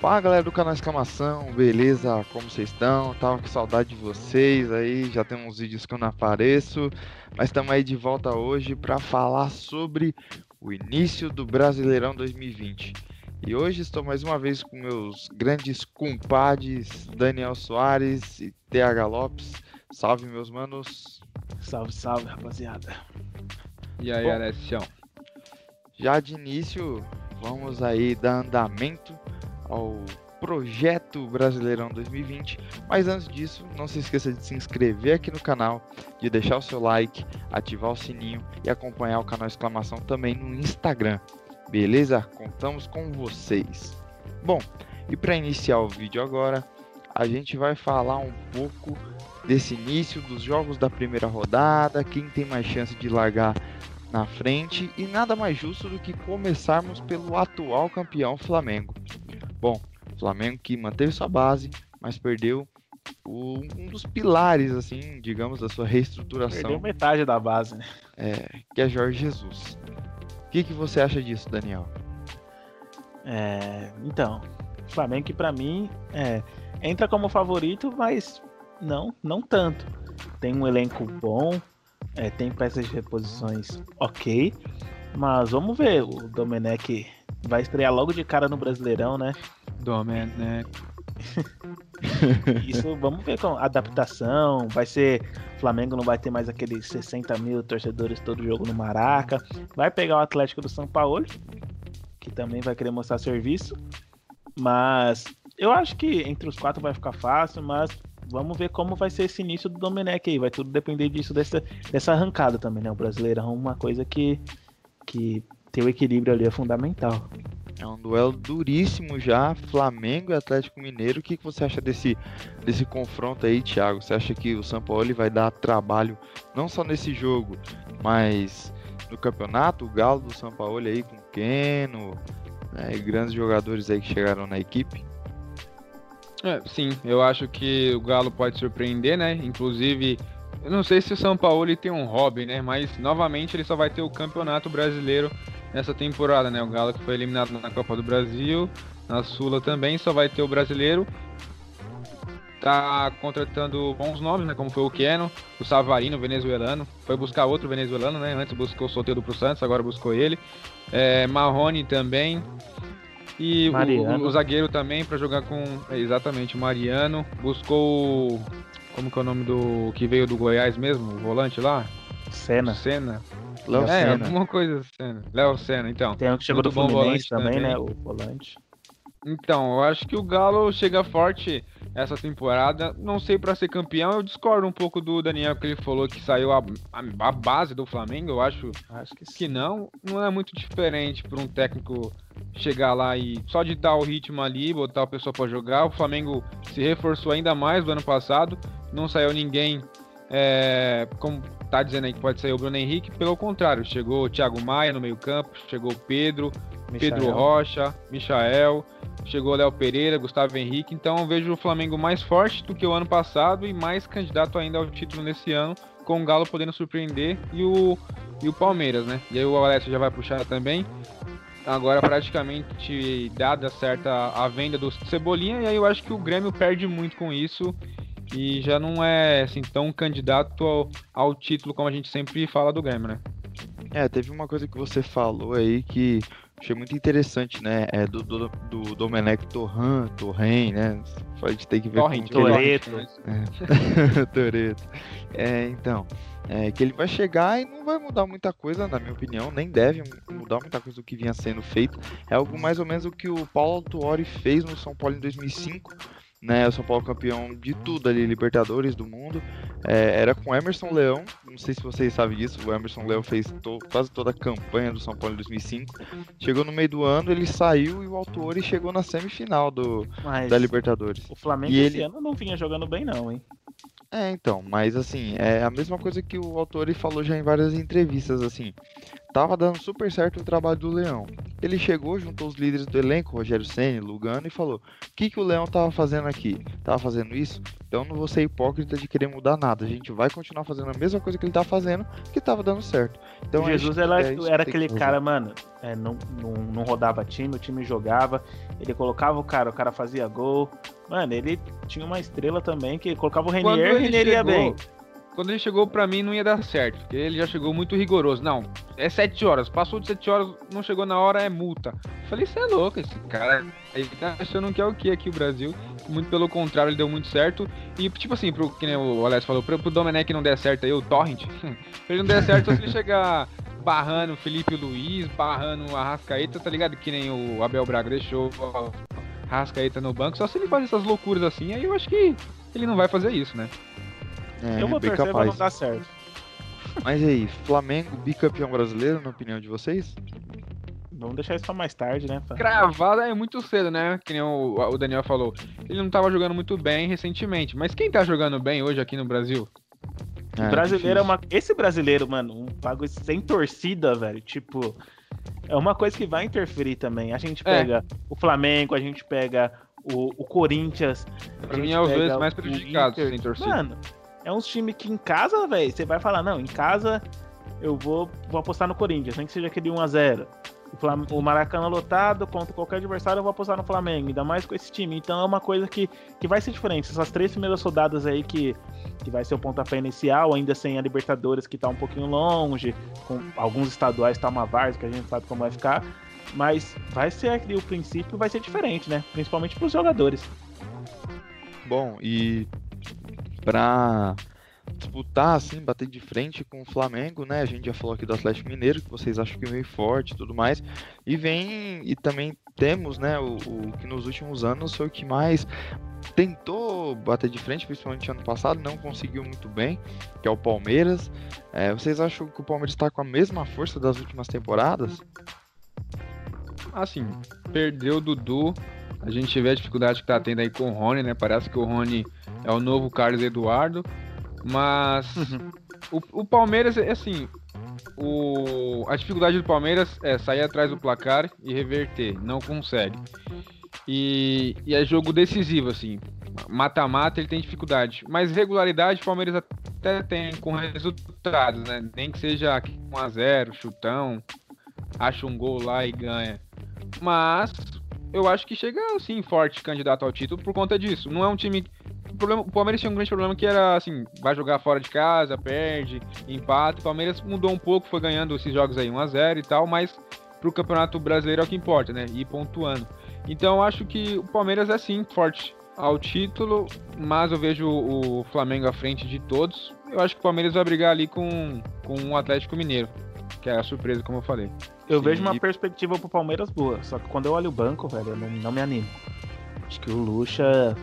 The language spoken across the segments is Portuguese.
Fala galera do canal Exclamação, beleza? Como vocês estão? Tava com saudade de vocês aí, já tem uns vídeos que eu não apareço, mas estamos aí de volta hoje para falar sobre o início do Brasileirão 2020. E hoje estou mais uma vez com meus grandes compadres Daniel Soares e TH Lopes. Salve meus manos. Salve, salve rapaziada. E aí, Alessião? Já de início, vamos aí dar andamento ao projeto Brasileirão 2020. Mas antes disso, não se esqueça de se inscrever aqui no canal, de deixar o seu like, ativar o sininho e acompanhar o canal Exclamação também no Instagram. Beleza? Contamos com vocês. Bom, e para iniciar o vídeo agora, a gente vai falar um pouco desse início dos jogos da primeira rodada, quem tem mais chance de largar na frente e nada mais justo do que começarmos pelo atual campeão Flamengo. Bom, Flamengo que manteve sua base, mas perdeu o, um dos pilares, assim, digamos, da sua reestruturação. Perdeu metade da base, né? É, que é Jorge Jesus. O que, que você acha disso, Daniel? É, então, Flamengo que para mim é, entra como favorito, mas não, não tanto. Tem um elenco bom, é, tem peças de reposições ok, mas vamos ver. O Domenech vai estrear logo de cara no Brasileirão, né? Domenech. Isso, vamos ver com adaptação. Vai ser. Flamengo não vai ter mais aqueles 60 mil torcedores todo jogo no Maraca. Vai pegar o Atlético do São Paulo, que também vai querer mostrar serviço. Mas eu acho que entre os quatro vai ficar fácil, mas vamos ver como vai ser esse início do Domenech aí. Vai tudo depender disso, dessa, dessa arrancada também, né? O Brasileirão é uma coisa que, que ter o equilíbrio ali é fundamental. É um duelo duríssimo já, Flamengo e Atlético Mineiro. O que, que você acha desse, desse confronto aí, Thiago? Você acha que o São Paulo vai dar trabalho não só nesse jogo, mas no campeonato? O Galo do São Paulo aí com Keno né, e grandes jogadores aí que chegaram na equipe? É, sim, eu acho que o Galo pode surpreender, né? Inclusive, eu não sei se o São Paulo tem um hobby, né? Mas novamente ele só vai ter o Campeonato Brasileiro nessa temporada, né? O Galo que foi eliminado na Copa do Brasil, na Sula também, só vai ter o brasileiro. Tá contratando bons nomes, né? Como foi o Keno, o Savarino, venezuelano. Foi buscar outro venezuelano, né? Antes buscou o Soteldo pro Santos, agora buscou ele. É, Marrone também. E o, o, zagueiro também para jogar com. É, exatamente, o Mariano. Buscou. Como que é o nome do. que veio do Goiás mesmo? O volante lá? Senna. Senna. Léo é, Senna. alguma coisa Senna. Léo Senna, então. Tem um que chegou do Fluminense também, também, né? O volante. Então, eu acho que o Galo chega forte essa temporada. Não sei para ser campeão, eu discordo um pouco do Daniel que ele falou que saiu a, a, a base do Flamengo. Eu acho, acho que, que não. Não é muito diferente para um técnico chegar lá e só de dar o ritmo ali, botar a pessoa para jogar. O Flamengo se reforçou ainda mais do ano passado. Não saiu ninguém é, como tá dizendo aí que pode sair o Bruno Henrique, pelo contrário, chegou o Thiago Maia no meio-campo, chegou o Pedro, Michael. Pedro Rocha, Michael, chegou o Léo Pereira, Gustavo Henrique. Então eu vejo o Flamengo mais forte do que o ano passado e mais candidato ainda ao título nesse ano, com o Galo podendo surpreender e o, e o Palmeiras, né? E aí o Alessio já vai puxar também. Agora praticamente dada certa a venda do Cebolinha, e aí eu acho que o Grêmio perde muito com isso e já não é assim tão candidato ao, ao título como a gente sempre fala do Grêmio, né? É, teve uma coisa que você falou aí que achei muito interessante, né? É do, do, do Domenech Torran, Torren, né? A gente tem que ver Torrent, Toreto. É. Toreto. É, então, é, que ele vai chegar e não vai mudar muita coisa, na minha opinião, nem deve mudar muita coisa do que vinha sendo feito. É algo mais ou menos o que o Paulo Autuori fez no São Paulo em 2005 né? O São Paulo campeão de tudo ali, Libertadores do mundo. É, era com Emerson Leão, não sei se vocês sabem disso, o Emerson Leão fez to quase toda a campanha do São Paulo em 2005. Chegou no meio do ano, ele saiu e o Autori chegou na semifinal do, da Libertadores. O Flamengo e esse ele... ano não vinha jogando bem não, hein? É, então, mas assim, é a mesma coisa que o autor falou já em várias entrevistas, assim. Tava dando super certo o trabalho do Leão. Ele chegou, juntou os líderes do elenco, Rogério Senna, Lugano, e falou: O que, que o Leão tava fazendo aqui? Tava fazendo isso? Então não vou ser hipócrita de querer mudar nada. A gente vai continuar fazendo a mesma coisa que ele tá fazendo, que tava dando certo. Então, Jesus é, é era aquele cara, mano, é, não, não, não, rodava time, o time jogava, ele colocava o cara, o cara fazia gol. Mano, ele tinha uma estrela também que colocava o Renier e o Renier ia bem. Quando ele chegou pra mim não ia dar certo, porque ele já chegou muito rigoroso. Não, é 7 horas, passou de 7 horas, não chegou na hora, é multa. falei, você é louco, esse cara ele tá achando que é o que aqui o Brasil. Muito pelo contrário, ele deu muito certo. E tipo assim, pro que o Alex falou, pro, pro Domenech não der certo aí, o Torrent, ele não der certo, se ele chegar barrando o Felipe Luiz, barrando a Rascaeta, tá ligado? Que nem o Abel Braga deixou Rascaeta no banco. Só se ele faz essas loucuras assim, aí eu acho que ele não vai fazer isso, né? É, eu vou torcer capaz. não dar certo. Mas aí, Flamengo bicampeão brasileiro, na opinião de vocês? Vamos deixar isso pra mais tarde, né? Pra... Cravada é muito cedo, né? Que nem o, o Daniel falou. Ele não tava jogando muito bem recentemente. Mas quem tá jogando bem hoje aqui no Brasil? É, brasileiro é uma. Esse brasileiro, mano, um pago sem torcida, velho. Tipo, é uma coisa que vai interferir também. A gente é. pega é. o Flamengo, a gente pega o, o Corinthians. Pra mim é os dois mais prejudicados sem torcida. Mano, é uns times que em casa, velho, você vai falar, não, em casa eu vou, vou apostar no Corinthians, nem que seja aquele 1x0 o Maracanã lotado contra qualquer adversário, eu vou apostar no Flamengo, ainda mais com esse time. Então é uma coisa que, que vai ser diferente. Essas três primeiras rodadas aí que, que vai ser o pontapé inicial, ainda sem a Libertadores que tá um pouquinho longe, com alguns estaduais tá uma várzea que a gente sabe como vai ficar. Mas vai ser o princípio vai ser diferente, né? Principalmente para os jogadores. Bom, e para disputar, assim, bater de frente com o Flamengo, né? A gente já falou aqui do Atlético Mineiro, que vocês acham que é meio forte e tudo mais. E vem, e também temos, né, o, o, que nos últimos anos foi o que mais tentou bater de frente, principalmente ano passado, não conseguiu muito bem, que é o Palmeiras. É, vocês acham que o Palmeiras está com a mesma força das últimas temporadas? Assim, perdeu o Dudu. A gente vê a dificuldade que tá tendo aí com o Rony, né? Parece que o Rony é o novo Carlos Eduardo. Mas uhum. o, o Palmeiras, é assim, o, a dificuldade do Palmeiras é sair atrás do placar e reverter. Não consegue. E, e é jogo decisivo, assim. Mata-mata ele tem dificuldade. Mas regularidade o Palmeiras até tem com resultados, né? Nem que seja 1x0, chutão, acha um gol lá e ganha. Mas eu acho que chega assim forte candidato ao título por conta disso. Não é um time problema, o Palmeiras tinha um grande problema que era assim, vai jogar fora de casa, perde, empata. O Palmeiras mudou um pouco, foi ganhando esses jogos aí 1 a 0 e tal, mas pro Campeonato Brasileiro é o que importa, né? Ir pontuando. Então acho que o Palmeiras é sim forte ao título, mas eu vejo o Flamengo à frente de todos. Eu acho que o Palmeiras vai brigar ali com, com o Atlético Mineiro, que é a surpresa, como eu falei. Eu sim, vejo uma e... perspectiva pro Palmeiras boa, só que quando eu olho o banco, velho, eu não, não me animo. Acho que o Lucha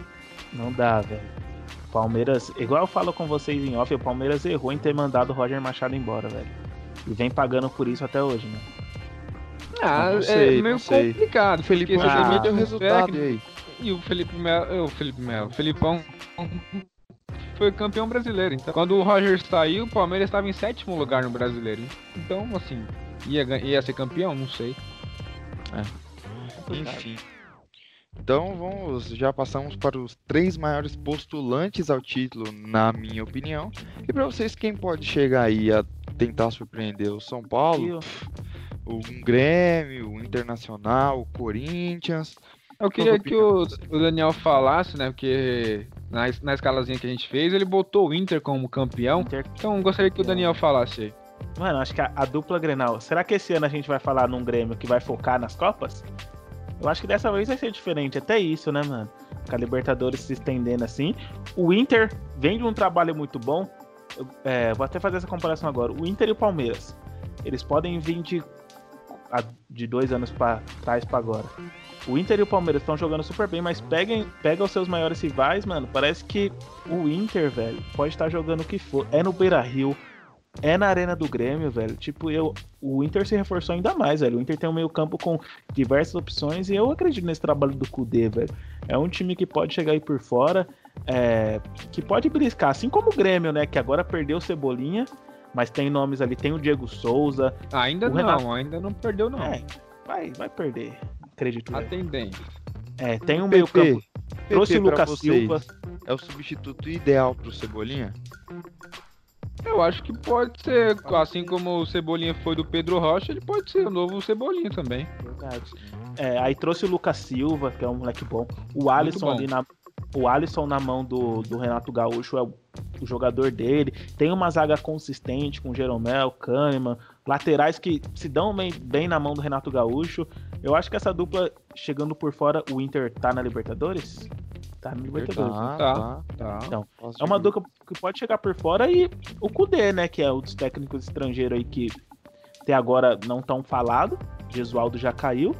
não dá, velho. Palmeiras, igual eu falo com vocês em off, o Palmeiras errou em ter mandado o Roger Machado embora, velho. E vem pagando por isso até hoje, né? Ah, é sei, é meio complicado. O Felipe ah, deu resultado técnico, aí. E o Felipe Melo, o Felipe Melo, o Felipão foi campeão brasileiro. Então, quando o Roger saiu, o Palmeiras estava em sétimo lugar no brasileiro. Então, assim, ia, ia ser campeão? Não sei. É. Enfim. Então vamos, já passamos para os três maiores postulantes ao título, na minha opinião. E para vocês, quem pode chegar aí a tentar surpreender o São Paulo, o Grêmio, o Internacional, o Corinthians. Eu queria que o, o, Daniel falasse, né? Porque na, na escalazinha que a gente fez, ele botou o Inter como campeão. Inter... Então gostaria que o Daniel falasse aí. Mano, acho que a, a, dupla Grenal. Será que esse ano a gente vai falar num Grêmio que vai focar nas Copas? Eu acho que dessa vez vai ser diferente. Até isso, né, mano? Com a Libertadores se estendendo assim. O Inter vem de um trabalho muito bom. Eu, é, vou até fazer essa comparação agora. O Inter e o Palmeiras. Eles podem vir de, de dois anos para trás para agora. O Inter e o Palmeiras estão jogando super bem, mas peguem, pega os seus maiores rivais, mano. Parece que o Inter, velho, pode estar jogando o que for. É no Beira Rio, é na arena do Grêmio, velho. Tipo, eu, o Inter se reforçou ainda mais, velho. O Inter tem um meio-campo com diversas opções e eu acredito nesse trabalho do Kudê, velho. É um time que pode chegar aí por fora, é, que pode briscar, assim como o Grêmio, né? Que agora perdeu o Cebolinha, mas tem nomes ali, tem o Diego Souza. Ainda não, Renato... ainda não perdeu, não. É, vai, vai perder, acredito. A tendência. É, tem um meio-campo. Trouxe o Lucas Silva. É o substituto ideal pro Cebolinha? Eu acho que pode ser, assim como o Cebolinha foi do Pedro Rocha, ele pode ser o novo Cebolinha também. Verdade. É, aí trouxe o Lucas Silva, que é um moleque bom. O Alisson bom. ali na. O Alisson na mão do, do Renato Gaúcho é o, o jogador dele. Tem uma zaga consistente com Jeromel, Kahneman, laterais que se dão bem, bem na mão do Renato Gaúcho. Eu acho que essa dupla, chegando por fora, o Inter tá na Libertadores? Tá na Libertadores. né? Tá. Tá. Então, Posso É uma dupla que pode chegar por fora e o Kudê, né? Que é um dos técnicos estrangeiros aí que até agora não tão falado. Gesualdo já caiu.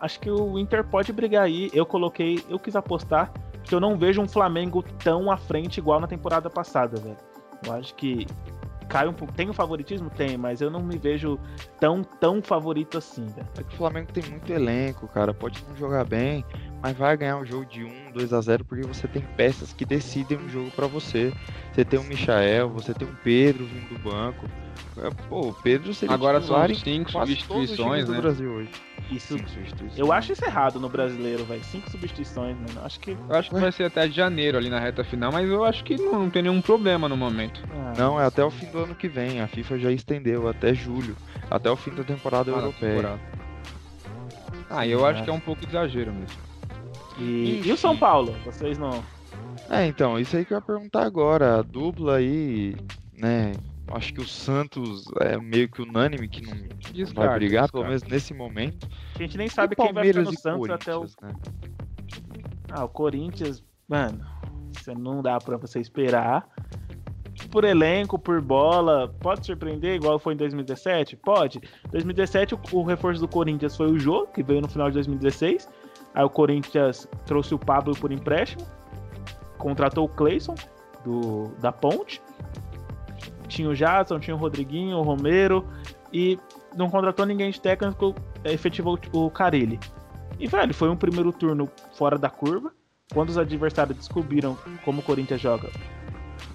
Acho que o Inter pode brigar aí. Eu coloquei, eu quis apostar, que eu não vejo um Flamengo tão à frente igual na temporada passada, velho. Eu acho que cai um pouco. Tem o favoritismo? Tem, mas eu não me vejo tão, tão favorito assim, velho. É que o Flamengo tem muito elenco, cara. Pode não jogar bem, mas vai ganhar um jogo de 1, 2 a 0 porque você tem peças que decidem um jogo pra você. Você tem o Michael, você tem o Pedro vindo do banco. É, Pô, o Pedro seria Agora são cinco substituições, né? Brasil hoje. Isso. Eu acho isso errado no brasileiro, velho. Cinco substituições, mano. Acho que. Eu acho que vai ser até de janeiro ali na reta final, mas eu acho que não, não tem nenhum problema no momento. ah, Não, é até o fim do ano que vem. A FIFA já estendeu até julho. Até o fim da temporada Ah, europeia. temporada. Ah, eu acho que é um pouco exagero mesmo. E, e o São Paulo? Vocês não. É, então, isso aí que eu ia perguntar agora. A dupla aí, né? Acho que o Santos é meio que unânime que não vai brigar, descarta. pelo menos nesse momento. A gente nem sabe quem vai ficar no Santos até o. Corinthians, né? Ah, o Corinthians, mano, isso não dá pra você esperar. Por elenco, por bola, pode surpreender, igual foi em 2017? Pode. 2017, o, o reforço do Corinthians foi o Jô, que veio no final de 2016. Aí o Corinthians trouxe o Pablo por empréstimo, contratou o Cleison, do, da Ponte. Tinha o Jadson, tinha o Rodriguinho, o Romero, e não contratou ninguém de técnico, efetivou o Carilli. E, velho, foi um primeiro turno fora da curva. Quando os adversários descobriram como o Corinthians joga,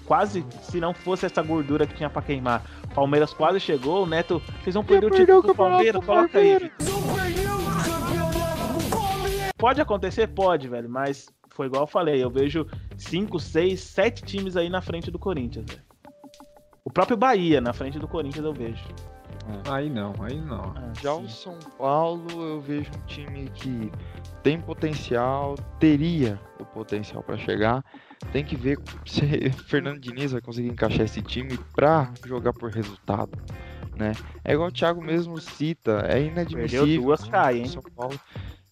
quase, se não fosse essa gordura que tinha pra queimar, Palmeiras quase chegou, o Neto fez um perder o perdeu título o do campeonato Palmeiras, coloca aí. Pode acontecer? Pode, velho, mas foi igual eu falei, eu vejo 5, 6, 7 times aí na frente do Corinthians, velho. O próprio Bahia na frente do Corinthians eu vejo. Aí não, aí não. Ah, Já sim. o São Paulo, eu vejo um time que tem potencial, teria o potencial para chegar. Tem que ver se Fernando Diniz vai conseguir encaixar esse time para jogar por resultado, né? É igual o Thiago mesmo cita, é inadmissível. Perdeu duas, cai, o hein? São Paulo.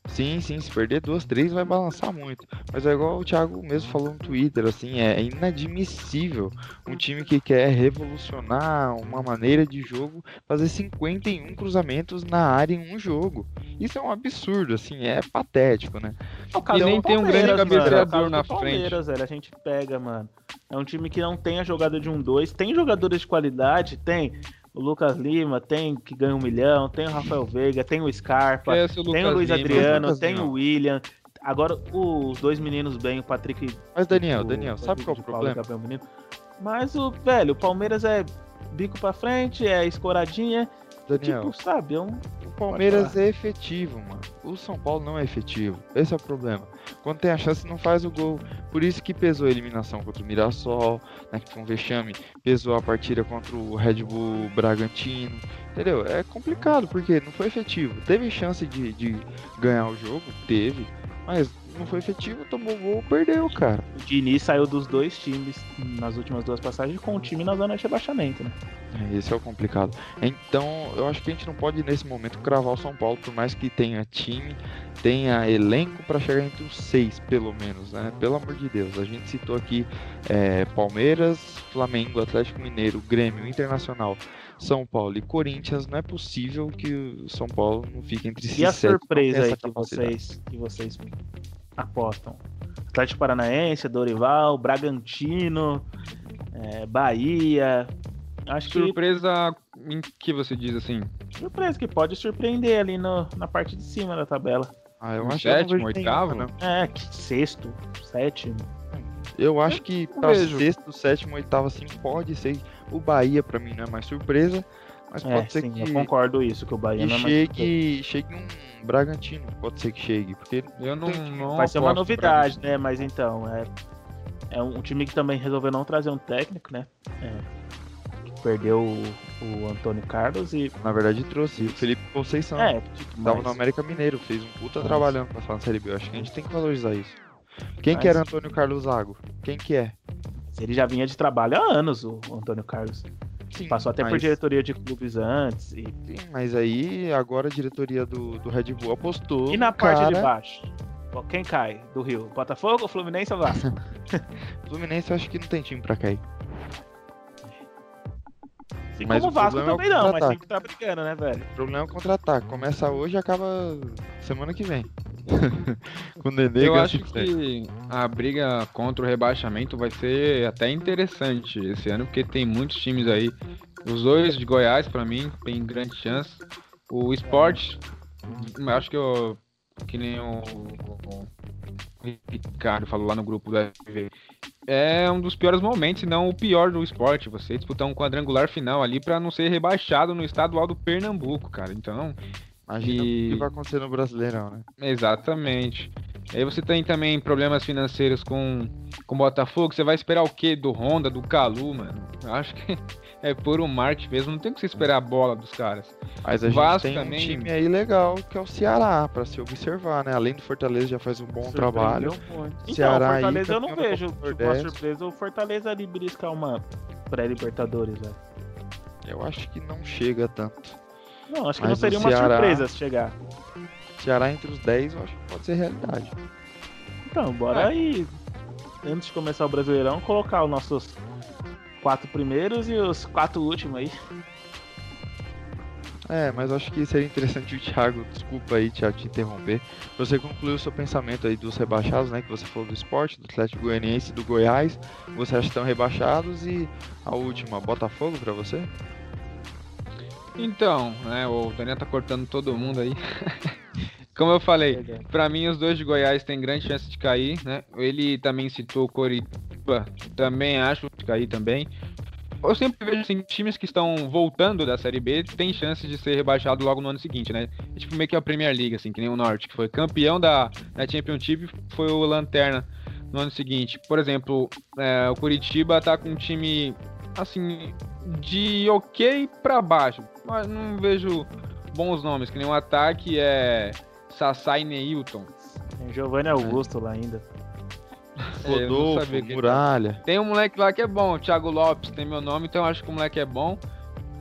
Sim, sim, se perder duas, três vai balançar muito. Mas é igual o Thiago mesmo falou no Twitter, assim, é inadmissível um time que quer revolucionar uma maneira de jogo fazer 51 cruzamentos na área em um jogo. Isso é um absurdo, assim, é patético, né? É o E nem tem um grande cabeceador na frente. Palmeiras, velho, a gente pega, mano. É um time que não tem a jogada de um dois, tem jogadores de qualidade, tem o Lucas Lima, tem que ganha um milhão, tem o Rafael Veiga, tem o Scarpa, é o tem o Luiz Lima. Adriano, Lucas tem Lima. o William. Agora os dois meninos bem, o Patrick. Mas Daniel, o Daniel, sabe qual é o e problema? Gabriel Menino. Mas o velho, o Palmeiras é bico pra frente, é escoradinha, Daniel, tipo, sabe, é um o Palmeiras é efetivo, mano. O São Paulo não é efetivo. Esse é o problema. Quando tem a chance, não faz o gol. Por isso que pesou a eliminação contra o Mirassol, né, que foi um vexame. Pesou a partida contra o Red Bull Bragantino. Entendeu? É complicado, porque não foi efetivo. Teve chance de, de ganhar o jogo? Teve. Mas não foi efetivo, tomou gol, perdeu, cara. O Diniz saiu dos dois times nas últimas duas passagens com o time na zona de rebaixamento, né? É, Esse é o complicado. Então, eu acho que a gente não pode nesse momento cravar o São Paulo, por mais que tenha time, tenha elenco para chegar entre os seis, pelo menos, né? Pelo amor de Deus. A gente citou aqui é, Palmeiras, Flamengo, Atlético Mineiro, Grêmio, Internacional, São Paulo e Corinthians. Não é possível que o São Paulo não fique entre esses E a surpresa aí que vocês, que vocês apostam? Atlético Paranaense, Dorival, Bragantino, é, Bahia. Acho que Surpresa em que você diz assim? surpresa que pode surpreender ali no, na parte de cima da tabela. Ah, eu Um acho que sétimo, oitavo? não. É, que sexto, sétimo. Eu acho que pra vejo. sexto, sétimo, oitavo, assim, pode ser. O Bahia, pra mim, não é mais surpresa. Mas É, pode ser sim, que. eu concordo isso, que o Bahia não é chegue, chegue um Bragantino, pode ser que chegue, porque Eu não, não Vai ser uma novidade, né? Mas então, é, é um time que também resolveu não trazer um técnico, né? É. perdeu o, o Antônio Carlos e. Na verdade trouxe o Felipe Conceição. É, tipo, Tava mas- no América Mineiro, fez um puta Mas- trabalhando pra falar na Série B. Eu acho que a gente tem que valorizar isso. Quem que Mas- era Antônio Carlos Zago? Quem que é? ele já vinha de trabalho há anos, o, o Antônio Carlos. Sim, Passou até por mas- diretoria de clubes antes. E, Sim, mas aí agora a diretoria do, do Red Bull apostou. e na parte cara... de baixo? Quem cai do Rio? Botafogo, Fluminense ou Vasco? Fluminense eu acho que não tem time pra cair. Assim Mas como o Vasco problema é o também não, mas sempre tá brigando, né, velho? O problema é o contra-ataque. Começa hoje e acaba semana que vem. Com o Nenê Eu acho que a briga contra o rebaixamento vai ser até interessante esse ano, porque tem muitos times aí. Os dois de Goiás, pra mim, tem grande chance. O Sport, eu acho que eu. Que nem o, o Ricardo falou lá no grupo do FV. É um dos piores momentos, se não o pior do esporte. Você disputar um quadrangular final ali pra não ser rebaixado no estadual do Pernambuco, cara. Então, Imagina e- o que vai acontecer no Brasileirão, né? Exatamente. Aí você tem também problemas financeiros com com o Botafogo. Você vai esperar o quê do Honda, do Calu, mano? Eu acho que é puro marketing mesmo. Não tem que você esperar a bola dos caras. Mas a O gente Vasco tem também- um time aí legal que é o Ceará, pra se observar, né? Além do Fortaleza já faz um bom trabalho. Surpreendeu muito. Então, Ceará o aí, Fortaleza eu não vejo. Tipo, a Nordeste. surpresa, o Fortaleza ali beliscar uma pré-Libertadores, velho. Eu acho que não chega tanto. Não, acho que Mas não seria uma Ceará- surpresa se chegar. Ceará entre os 10, eu acho que pode ser realidade. Então, bora É. aí, antes de começar o Brasileirão, colocar os nossos quatro primeiros e os quatro últimos aí. É, mas eu acho que seria interessante o Thiago, desculpa aí, Thiago, te interromper. Você concluiu o seu pensamento aí dos rebaixados, né? Que você falou do esporte, do Atlético Goianiense e do Goiás. Você acha que estão rebaixados e a última, Botafogo pra você? Então, né? O Daniel tá cortando todo mundo aí. Como eu falei, Pra mim, os dois de Goiás têm grande chance de cair, né? Ele também citou o Coritiba, também acho de cair também. Eu sempre vejo assim, times que estão voltando da Série B têm chance de ser rebaixado logo no ano seguinte, né? É tipo meio que a Premier League, assim, que nem o Norte, que foi campeão da, da Championship, foi o Lanterna no ano seguinte. Por exemplo, é, o Curitiba tá com um time, assim, de ok pra baixo, mas não vejo bons nomes, que nem o ataque é Sassá e Neilton. Tem Giovanni Augusto lá ainda. É, Rodolfo, Muralha. Tem um moleque lá que é bom, o Thiago Lopes tem meu nome, então eu acho que o moleque é bom.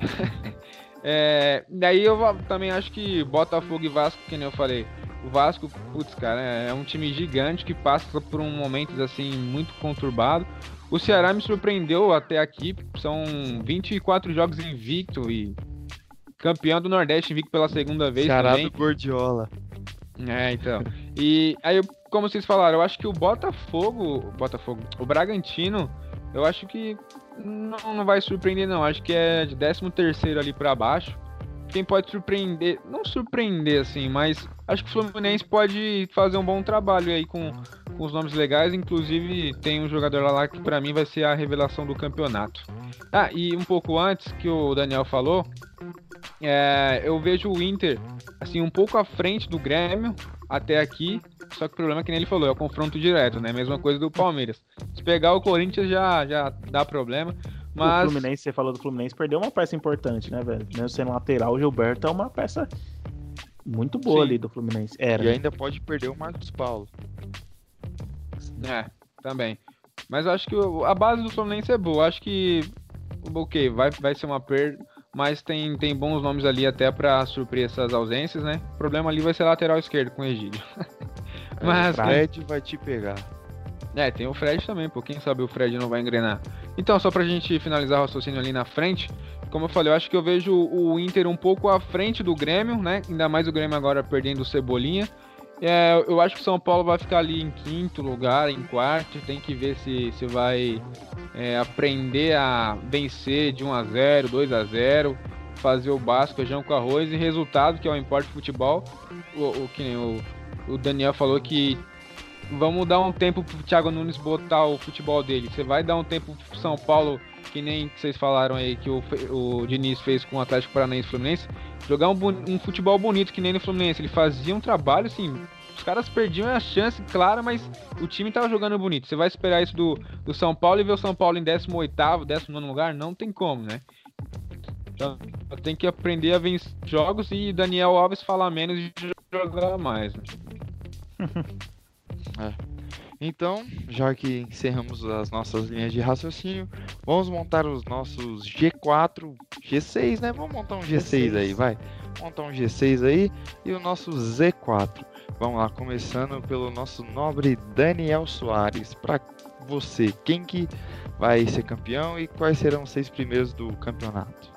é, daí eu também acho que Botafogo e Vasco, que nem eu falei. O Vasco, putz, cara, é um time gigante que passa por um momento assim muito conturbado. O Ceará me surpreendeu até aqui, são 24 jogos invicto e campeão do Nordeste invicto pela segunda vez Ceará também. do Gordiola. É, então. E aí, como vocês falaram, eu acho que o Botafogo, Botafogo, o Bragantino, eu acho que não, não vai surpreender não. Acho que é de 13 terceiro ali pra baixo. Quem pode surpreender, não surpreender assim, mas acho que o Fluminense pode fazer um bom trabalho aí com, com os nomes legais. Inclusive tem um jogador lá que pra mim vai ser a revelação do campeonato. Ah, e um pouco antes que o Daniel falou, é, eu vejo o Inter assim um pouco à frente do Grêmio até aqui. Só que o problema é que nem ele falou, é o confronto direto, né? Mesma coisa do Palmeiras. Se pegar o Corinthians já, já dá problema. O Mas Fluminense, você falou do Fluminense, perdeu uma peça importante, né, velho? Mesmo sendo lateral, o Gilberto é uma peça muito boa Sim. ali do Fluminense. Era. E né? ainda pode perder o Marcos Paulo. É, também. Mas acho que o- a base do Fluminense é boa. Acho que ok, vai, vai ser uma perda, mas tem, tem bons nomes ali até pra suprir essas ausências, né? O problema ali vai ser lateral esquerdo com o Egídio. Mas, o Fred vai te pegar. É, tem o Fred também, pô. Quem sabe o Fred não vai engrenar. Então, só pra gente finalizar o raciocínio ali na frente, como eu falei, eu acho que eu vejo o Inter um pouco à frente do Grêmio, né? Ainda mais o Grêmio agora perdendo o Cebolinha. É, eu acho que o São Paulo vai ficar ali em quinto lugar, em quarto. Tem que ver se, se vai é, aprender a vencer de 1 a 0 2 a 0 fazer o básico, feijão com arroz e resultado, que é o importe futebol. O, o que nem o, o Daniel falou que vamos dar um tempo pro Thiago Nunes botar o futebol dele. Você vai dar um tempo pro São Paulo, que nem vocês falaram aí que o, o Diniz fez com o Atlético Paranaense Fluminense, jogar um, um futebol bonito que nem no Fluminense. Ele fazia um trabalho assim. Os caras perdiam a chance, claro, mas o time tava jogando bonito. Você vai esperar isso do, do São Paulo e ver o São Paulo em 18º, 19 lugar? Não tem como, né? Então, tem que aprender a vencer jogos e Daniel Alves falar menos e jogar mais. Né? é. Então, já que encerramos as nossas linhas de raciocínio, vamos montar os nossos G4, G6, né? Vamos montar um G6, G6. aí, vai. Montar um G6 aí e o nosso Z4. Vamos lá, começando pelo nosso nobre Daniel Soares. Para você, quem que vai ser campeão e quais serão os seis primeiros do campeonato?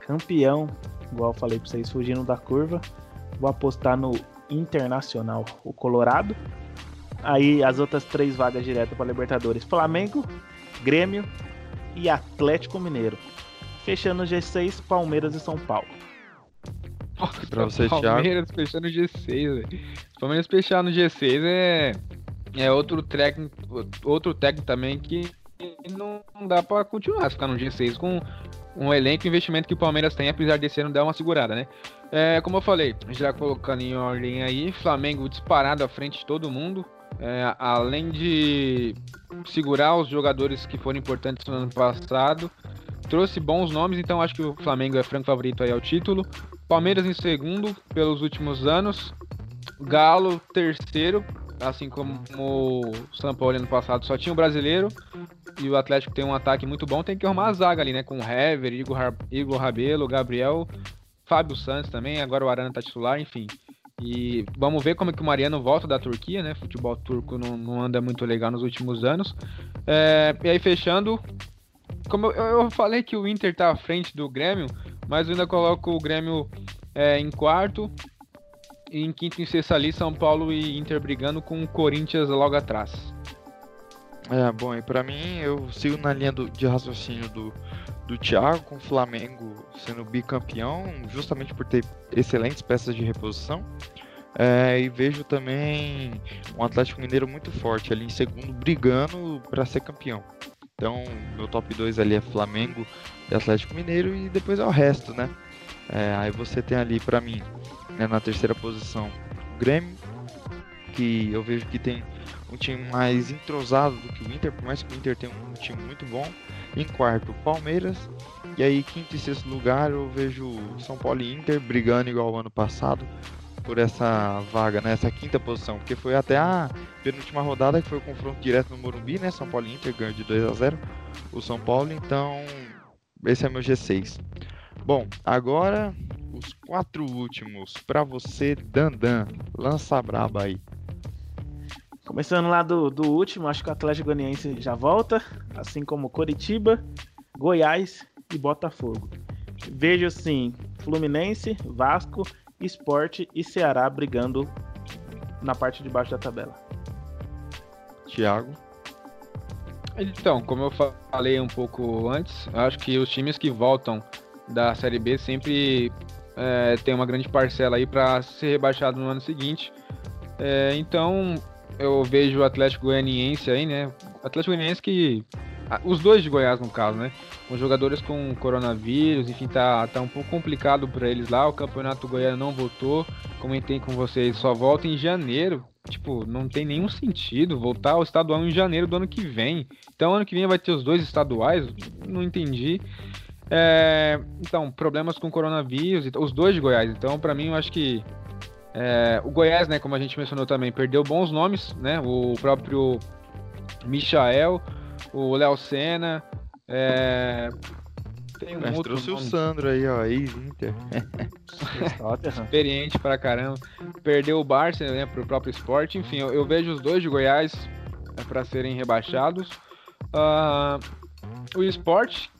Campeão, igual eu falei para vocês, fugindo da curva, vou apostar no Internacional, o Colorado. Aí as outras três vagas direto para Libertadores: Flamengo, Grêmio e Atlético Mineiro. Fechando o G6, Palmeiras e São Paulo. Nossa, pra você, Palmeiras Thiago. fechando o G6, velho. Palmeiras fechar no G6 é, é outro técnico, outro técnico também que não, não dá para continuar ficar no G6 com um elenco e investimento que o Palmeiras tem, apesar desse ano dar uma segurada, né? É, como eu falei, já colocando em ordem aí, Flamengo disparado à frente de todo mundo. É, além de segurar os jogadores que foram importantes no ano passado, trouxe bons nomes, então acho que o Flamengo é franco favorito aí ao título. Palmeiras em segundo pelos últimos anos. Galo terceiro, assim como o São Paulo ano passado só tinha o brasileiro e o Atlético tem um ataque muito bom, tem que arrumar a zaga ali, né? Com o Hever, Igor, Igor Rabelo, Gabriel, Fábio Santos também, agora o Arana tá titular, enfim. E vamos ver como é que o Mariano volta da Turquia, né? Futebol turco não, não anda muito legal nos últimos anos. É, e aí, fechando, como eu, eu, falei que o Inter tá à frente do Grêmio, mas eu ainda coloco o Grêmio é, em quarto. E em quinto e sexto ali, São Paulo e Inter brigando com o Corinthians logo atrás. É, bom, e para mim eu sigo na linha do, de raciocínio do, do Thiago, com o Flamengo sendo bicampeão, justamente por ter excelentes peças de reposição. É, e vejo também um Atlético Mineiro muito forte ali em segundo, brigando para ser campeão. Então, meu top 2 ali é Flamengo e Atlético Mineiro, e depois é o resto, né? É, aí você tem ali para mim, né, na terceira posição, o Grêmio, que eu vejo que tem um time mais entrosado do que o Inter, por mais que o Inter tenha um time muito bom. Em quarto, Palmeiras. E aí, quinto e sexto lugar, eu vejo São Paulo e Inter brigando igual ano passado por essa vaga, nessa né, quinta posição, porque foi até a penúltima rodada que foi o confronto direto no Morumbi, né? São Paulo e Inter ganhou de 2 a 0 o São Paulo, então esse é meu G6. Bom, agora os quatro últimos para você, Dandan, lança braba aí. Começando lá do, do último, acho que o Atlético Goianiense já volta, assim como Coritiba, Goiás e Botafogo. Vejo assim, Fluminense, Vasco, Esporte e Ceará brigando na parte de baixo da tabela. Thiago. Então, como eu falei um pouco antes, acho que os times que voltam da Série B sempre é, tem uma grande parcela aí para ser rebaixado no ano seguinte. É, então, eu vejo o Atlético Goianiense aí, né? Atlético Goianiense que. Os dois de Goiás, no caso, né? Os jogadores com coronavírus, enfim, tá, tá um pouco complicado para eles lá. O campeonato goiano não voltou. Comentei com vocês, só volta em janeiro. Tipo, não tem nenhum sentido voltar ao estadual em janeiro do ano que vem. Então, ano que vem vai ter os dois estaduais. Não entendi. É, então, problemas com coronavírus, os dois de Goiás. Então, para mim, eu acho que é, o Goiás, né, como a gente mencionou também, perdeu bons nomes, né? O próprio Michael, o Léo Senna. É... Tem um Mas outro trouxe nome. o Sandro aí, ó, ex-Inter. Experiente pra caramba. Perdeu o Barça, né, pro próprio esporte. Enfim, eu, eu vejo os dois de Goiás é, para serem rebaixados. Uh, o esporte,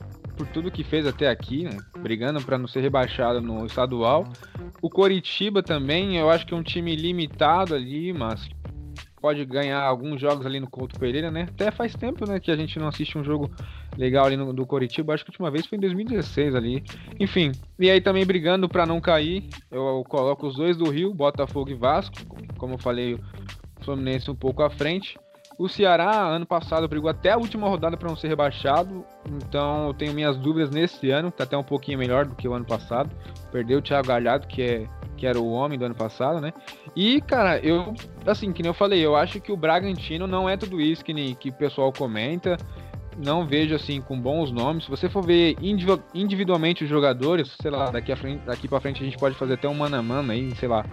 por tudo que fez até aqui, né? Brigando para não ser rebaixado no estadual. O Coritiba também, eu acho que é um time limitado ali, mas pode ganhar alguns jogos ali no Couto Pereira, né? Até faz tempo, né, que a gente não assiste um jogo legal ali no, do Coritiba. Acho que a última vez foi em 2016 ali. Enfim, e aí também brigando para não cair, eu, coloco os dois do Rio, Botafogo e Vasco. Como eu falei, o Fluminense um pouco à frente. O Ceará, ano passado, brigou até a última rodada para não ser rebaixado. Então eu tenho minhas dúvidas nesse ano, tá até um pouquinho melhor do que o ano passado. Perdeu o Thiago Galhardo, que, é, que era o homem do ano passado, né? E, cara, eu, assim, que nem eu falei, eu acho que o Bragantino não é tudo isso que, nem, que o pessoal comenta. não vejo assim com bons nomes. Se você for ver individualmente os jogadores, sei lá, daqui, a frente, daqui pra frente a gente pode fazer até um mano a mano aí, sei lá,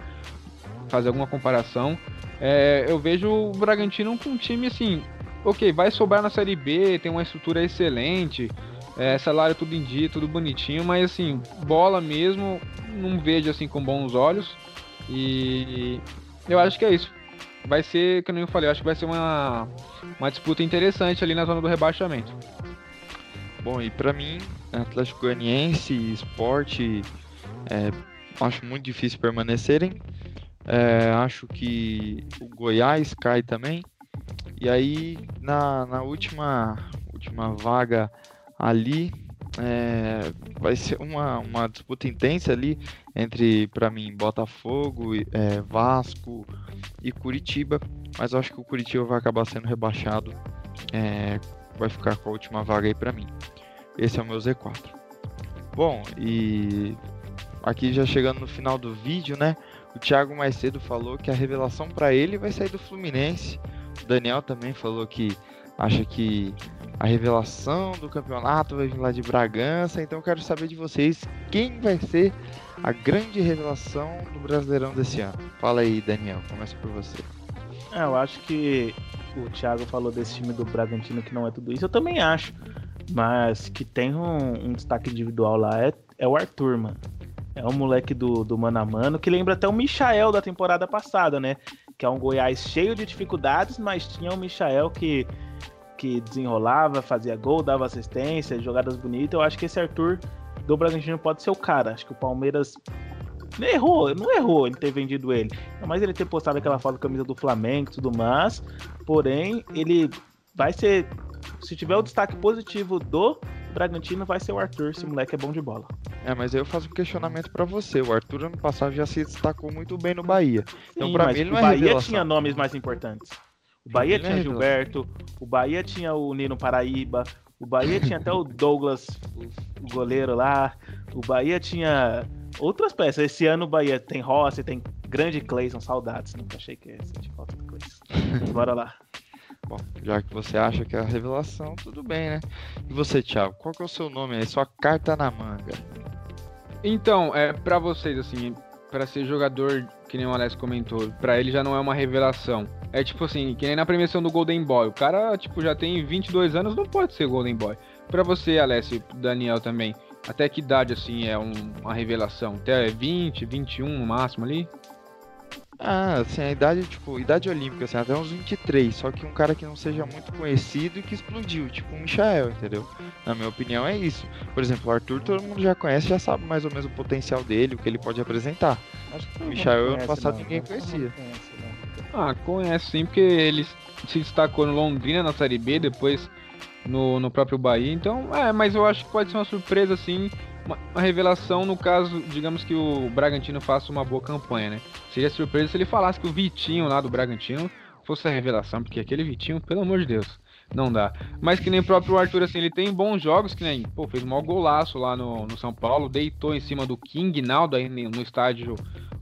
fazer alguma comparação. É, eu vejo o Bragantino com um time assim, ok, vai sobrar na Série B, tem uma estrutura excelente, é, salário tudo em dia, tudo bonitinho, mas assim, bola mesmo, não vejo assim com bons olhos. E eu acho que é isso. Vai ser, como eu falei, eu acho que vai ser uma, uma disputa interessante ali na zona do rebaixamento. Bom, e para mim, Atlético Goianiense e Esporte, é, acho muito difícil permanecerem. É, acho que o Goiás cai também. E aí, na, na última, última vaga ali, é, vai ser uma, uma disputa intensa ali entre, para mim, Botafogo, é, Vasco e Curitiba. Mas eu acho que o Curitiba vai acabar sendo rebaixado. É, vai ficar com a última vaga aí para mim. Esse é o meu Z4. Bom, e aqui já chegando no final do vídeo, né? O Thiago mais cedo falou que a revelação para ele vai sair do Fluminense. O Daniel também falou que acha que a revelação do campeonato vai vir lá de Bragança. Então eu quero saber de vocês quem vai ser a grande revelação do Brasileirão desse ano. Fala aí, Daniel, começa por você. É, eu acho que o Thiago falou desse time do Bragantino que não é tudo isso. Eu também acho. Mas que tem um, um destaque individual lá é, é o Arthur, mano. É um moleque do, do mano a mano, que lembra até o Michael da temporada passada, né? Que é um Goiás cheio de dificuldades, mas tinha o Michael que, que desenrolava, fazia gol, dava assistência, jogadas bonitas. Eu acho que esse Arthur do Bragantino pode ser o cara. Acho que o Palmeiras errou, não errou ele ter vendido ele. Mas ele ter postado aquela foto da camisa do Flamengo e tudo mais. Porém, ele vai ser. Se tiver o destaque positivo do Bragantino, vai ser o Arthur. Esse moleque é bom de bola. É, mas eu faço um questionamento para você. O Arthur ano passado já se destacou muito bem no Bahia. Então, Sim, então, para mim, ele não é O Bahia revelação. tinha nomes mais importantes. O Bahia ele é tinha é Gilberto, o Bahia tinha o Nino Paraíba, o Bahia tinha até o Douglas, o goleiro lá. O Bahia tinha outras peças. Esse ano o Bahia tem Rossi, tem grande Clayson, saudades. Nunca achei que ia sentir falta do Clayson. Bora lá. Bom, já que você acha que é a revelação, tudo bem, né? E você, Thiago, qual que é o seu nome aí? Sua carta na manga. Então, é para vocês, assim, para ser jogador, que nem o Alex comentou, para ele já não é uma revelação. É tipo assim, que nem na premiação do Golden Boy. O cara, tipo, já tem 22 anos, não pode ser Golden Boy. Para você, Alessio, Daniel também, até que idade, assim, é um, uma revelação? Até 20, 21 no máximo ali? Ah, assim, a idade, tipo, idade olímpica, assim, até uns 23, só que um cara que não seja muito conhecido e que explodiu, tipo o Michael, entendeu? Na minha opinião é isso. Por exemplo, o Arthur todo mundo já conhece, já sabe mais ou menos o potencial dele, o que ele pode apresentar. Acho que o Michael ano passado não, ninguém conhecia. Conhece, ah, conhece sim, porque ele se destacou no Londrina na Série B, depois no, no próprio Bahia, então, é, mas eu acho que pode ser uma surpresa, assim, uma, uma, revelação no caso, digamos que o Bragantino faça uma boa campanha, né? Seria surpresa se ele falasse que o Vitinho lá do Bragantino fosse a revelação, porque aquele Vitinho, pelo amor de Deus, não dá. Mas que nem o próprio Arthur, assim, ele tem bons jogos, que nem, pô, fez um maior golaço lá no, no São Paulo, deitou em cima do King Naldo aí no estádio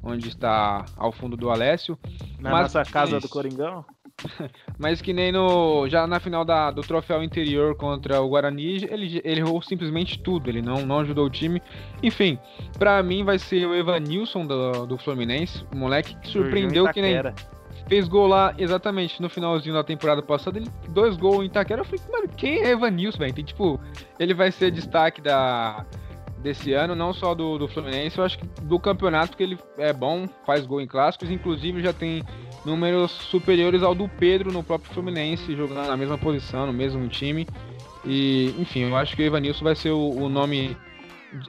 onde está ao fundo do Alessio. Na mas, nossa casa isso. do Coringão? Mas que nem no já na final da, do troféu interior contra o Guarani, ele, ele errou simplesmente tudo, ele não, não ajudou o time. Enfim, para mim vai ser o Evanilson do, do Fluminense, o moleque que surpreendeu que nem fez gol lá exatamente no finalzinho da temporada passada, ele dois gols em Itaquera. Eu falei, mano, quem é Evanilson, velho? Tem tipo, ele vai ser destaque da desse ano, não só do, do Fluminense, eu acho que do campeonato que ele é bom, faz gol em clássicos, inclusive já tem números superiores ao do Pedro no próprio Fluminense, jogando na mesma posição, no mesmo time. E, enfim, eu acho que o Evanilson vai ser o, o nome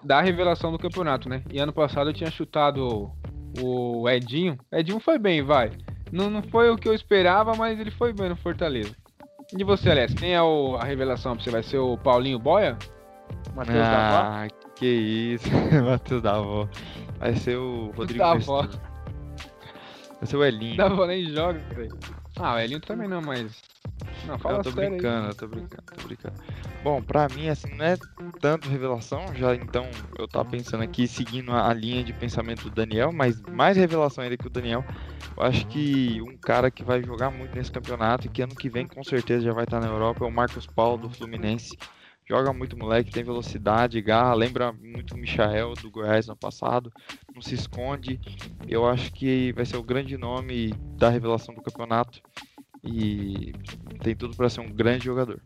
da revelação do campeonato, né? E ano passado eu tinha chutado o Edinho. Edinho foi bem, vai. Não, não foi o que eu esperava, mas ele foi bem no Fortaleza. E você, Alex, quem é o, a revelação pra você? Vai ser o Paulinho Boia? Matheus ah, que isso, Matheus da avó. Vai ser o Rodrigo da avó. Vai ser o Elinho. Avó nem joga, velho. Ah, o Elinho também não, mas. Não, fala eu tô brincando, aí. eu tô brincando, tô brincando. Bom, pra mim, assim, não é tanto revelação, já então eu tava pensando aqui seguindo a, a linha de pensamento do Daniel, mas mais revelação ainda que o Daniel. Eu acho que um cara que vai jogar muito nesse campeonato e que ano que vem com certeza já vai estar na Europa é o Marcos Paulo do Fluminense. Joga muito moleque, tem velocidade, garra, lembra muito o Michael do Goiás no passado, não se esconde. Eu acho que vai ser o grande nome da revelação do campeonato e tem tudo para ser um grande jogador.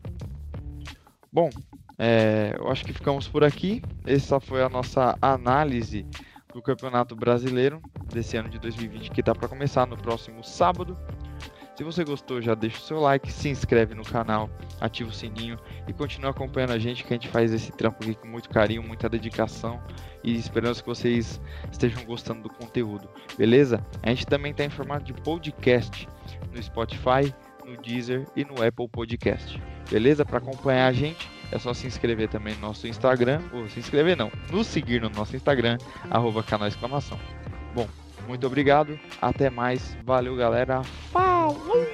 Bom, é, eu acho que ficamos por aqui. Essa foi a nossa análise do Campeonato Brasileiro desse ano de 2020 que está para começar no próximo sábado. Se você gostou, já deixa o seu like, se inscreve no canal, ativa o sininho e continua acompanhando a gente que a gente faz esse trampo aqui com muito carinho, muita dedicação e esperamos que vocês estejam gostando do conteúdo, beleza? A gente também está em formato de podcast no Spotify, no Deezer e no Apple Podcast, beleza? Para acompanhar a gente é só se inscrever também no nosso Instagram, ou se inscrever não, nos seguir no nosso Instagram, arroba canal exclamação. Bom, muito obrigado. Até mais. Valeu, galera. Falou!